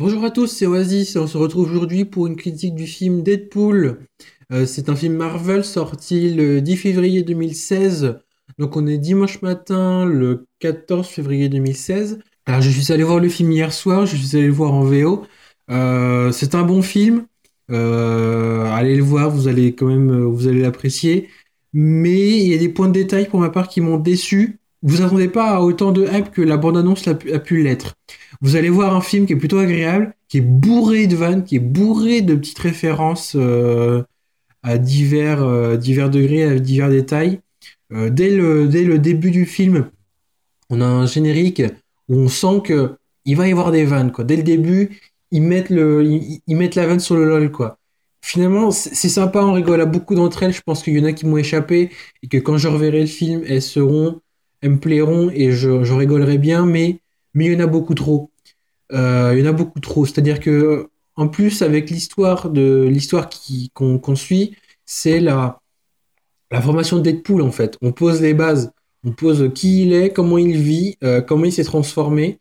Bonjour à tous, c'est Oasis et on se retrouve aujourd'hui pour une critique du film Deadpool. Euh, c'est un film Marvel sorti le 10 février 2016. Donc on est dimanche matin le 14 février 2016. Alors je suis allé voir le film hier soir, je suis allé le voir en VO. Euh, c'est un bon film. Euh, allez le voir, vous allez quand même vous allez l'apprécier. Mais il y a des points de détail pour ma part qui m'ont déçu. Vous attendez pas à autant de hype que la bande-annonce a pu l'être. Vous allez voir un film qui est plutôt agréable, qui est bourré de vannes, qui est bourré de petites références euh, à divers, euh, divers degrés, à divers détails. Euh, dès, le, dès le début du film, on a un générique où on sent que il va y avoir des vannes. Quoi. Dès le début, ils mettent, le, ils, mettent la vanne sur le lol. Quoi. Finalement, c'est sympa, on rigole à beaucoup d'entre elles. Je pense qu'il y en a qui m'ont échappé et que quand je reverrai le film, elles seront, me plairont et je, rigolerai bien, mais, mais il y en a beaucoup trop. Euh, il y en a beaucoup trop. C'est-à-dire que, en plus, avec l'histoire de l'histoire qu'on suit, c'est la, la formation de Deadpool en fait. On pose les bases, on pose qui il est, comment il vit, euh, comment il s'est transformé.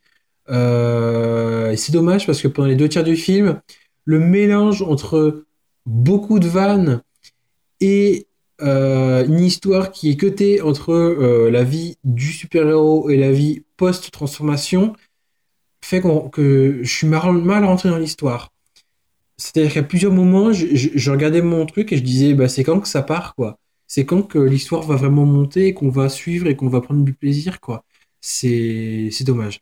Euh, c'est dommage parce que pendant les deux tiers du film, le mélange entre beaucoup de vannes et une histoire qui est cutée entre la vie du super-héros et la vie post-transformation fait que je suis mal, rentré dans l'histoire. C'est-à-dire qu'à plusieurs moments, je, regardais mon truc et je disais, bah, c'est quand que ça part, quoi. C'est quand que l'histoire va vraiment monter et qu'on va suivre et qu'on va prendre du plaisir, quoi. C'est, c'est dommage.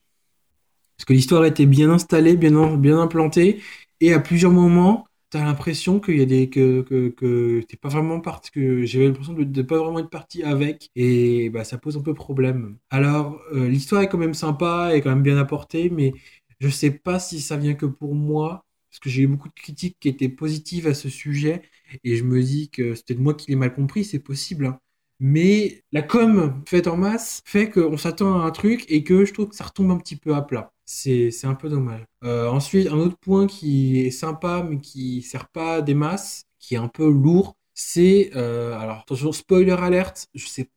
Parce que l'histoire était bien installée, bien, bien implantée, et à plusieurs moments, t'as l'impression qu'il y a des que que, que t'es pas vraiment parti que j'avais l'impression de, pas vraiment être parti avec et bah ça pose un peu problème alors euh, l'histoire est quand même sympa et quand même bien apportée mais je sais pas si ça vient que pour moi parce que j'ai eu beaucoup de critiques qui étaient positives à ce sujet et je me dis que c'était de moi qui l'ai mal compris c'est possible hein. mais la com faite en masse fait qu'on s'attend à un truc et que je trouve que ça retombe un petit peu à plat c'est un peu dommage. Euh, ensuite, un autre point qui est sympa, mais qui sert pas des masses, qui est un peu lourd, c'est euh, alors attention spoiler alerte. Je sais,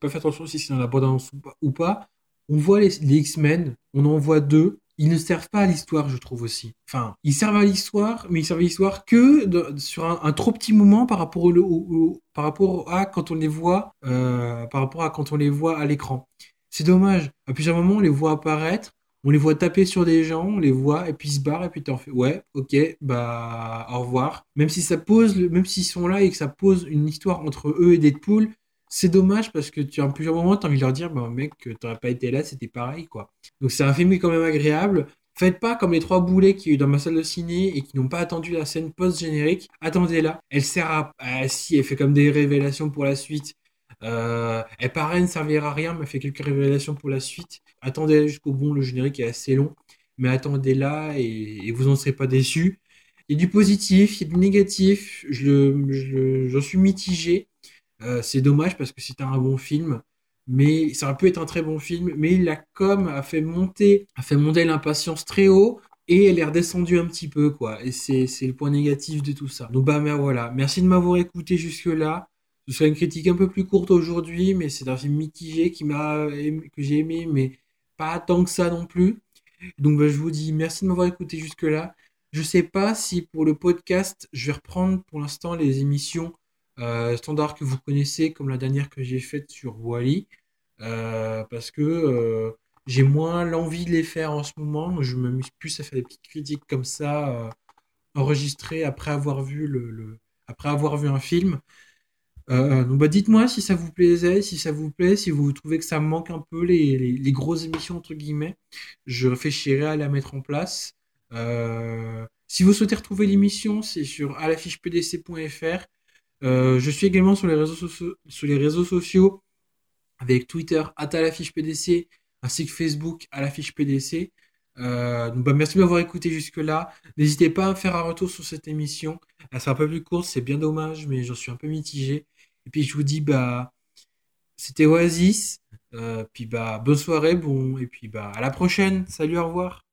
pas fait attention si c'est dans la bande ou pas. On voit les, X-Men, on en voit deux. Ils ne servent pas à l'histoire, je trouve aussi. Enfin, ils servent à l'histoire, mais ils servent à l'histoire que sur un, trop petit moment par rapport au, par rapport à quand on les voit, euh, par rapport à quand on les voit à l'écran. C'est dommage. À plusieurs moments, on les voit apparaître on les voit taper sur des gens, on les voit, et puis ils se barrent, et puis t'en fais, ouais, ok, bah, au revoir. Même si ça pose, même s'ils sont là et que ça pose une histoire entre eux et Deadpool, c'est dommage parce que tu as plusieurs moments, t'as envie de leur dire, bah, mec, t'aurais pas été là, c'était pareil, quoi. Donc c'est un film quand même agréable. Faites pas comme les trois boulets qui eu dans ma salle de ciné et qui n'ont pas attendu la scène post-générique. Attendez-la. Elle sert à, si, elle fait comme des révélations pour la suite. Euh, elle paraît ne servira à rien, mais fait quelques révélations pour la suite. Attendez jusqu'au bout, le générique est assez long, mais attendez là et, vous n'en serez pas déçus. Il y a du positif, il y a du négatif, je, j'en suis mitigé. Euh, c'est dommage parce que c'est un bon film, mais ça aurait pu être un très bon film, mais la com a fait monter, a fait monter l'impatience très haut et elle est redescendue un petit peu, quoi. Et c'est, c'est le point négatif de tout ça. Donc bah mais voilà, merci de m'avoir écouté jusque là. Ce sera une critique un peu plus courte aujourd'hui, mais c'est un film mitigé qui m'a que j'ai aimé, mais pas tant que ça non plus. Donc bah, je vous dis merci de m'avoir écouté jusque-là. Je sais pas si pour le podcast, je vais reprendre pour l'instant les émissions euh, standards que vous connaissez, comme la dernière que j'ai faite sur Wally, euh, parce que euh, j'ai moins l'envie de les faire en ce moment. Je me m'amuse plus à faire des petites critiques comme ça, enregistrées après avoir vu le, après avoir vu un film. Euh, donc bah dites-moi si ça vous plaisait, si ça vous plaît, si vous trouvez que ça manque un peu les, grosses émissions entre guillemets. Je réfléchirai à la mettre en place. Euh, si vous souhaitez retrouver l'émission, c'est sur alafichepdc.fr. Euh, je suis également sur les réseaux sociaux, avec Twitter @alafichepdc ainsi que Facebook à pdc. Euh, bah, merci de m'avoir écouté jusque-là. N'hésitez pas à faire un retour sur cette émission. Elle sera un peu plus courte, c'est bien dommage, mais j'en suis un peu mitigé. Et puis je vous dis, bah, c'était Oasis. Euh, puis bah, bonne soirée, bon, et puis bah, à la prochaine. Salut, au revoir.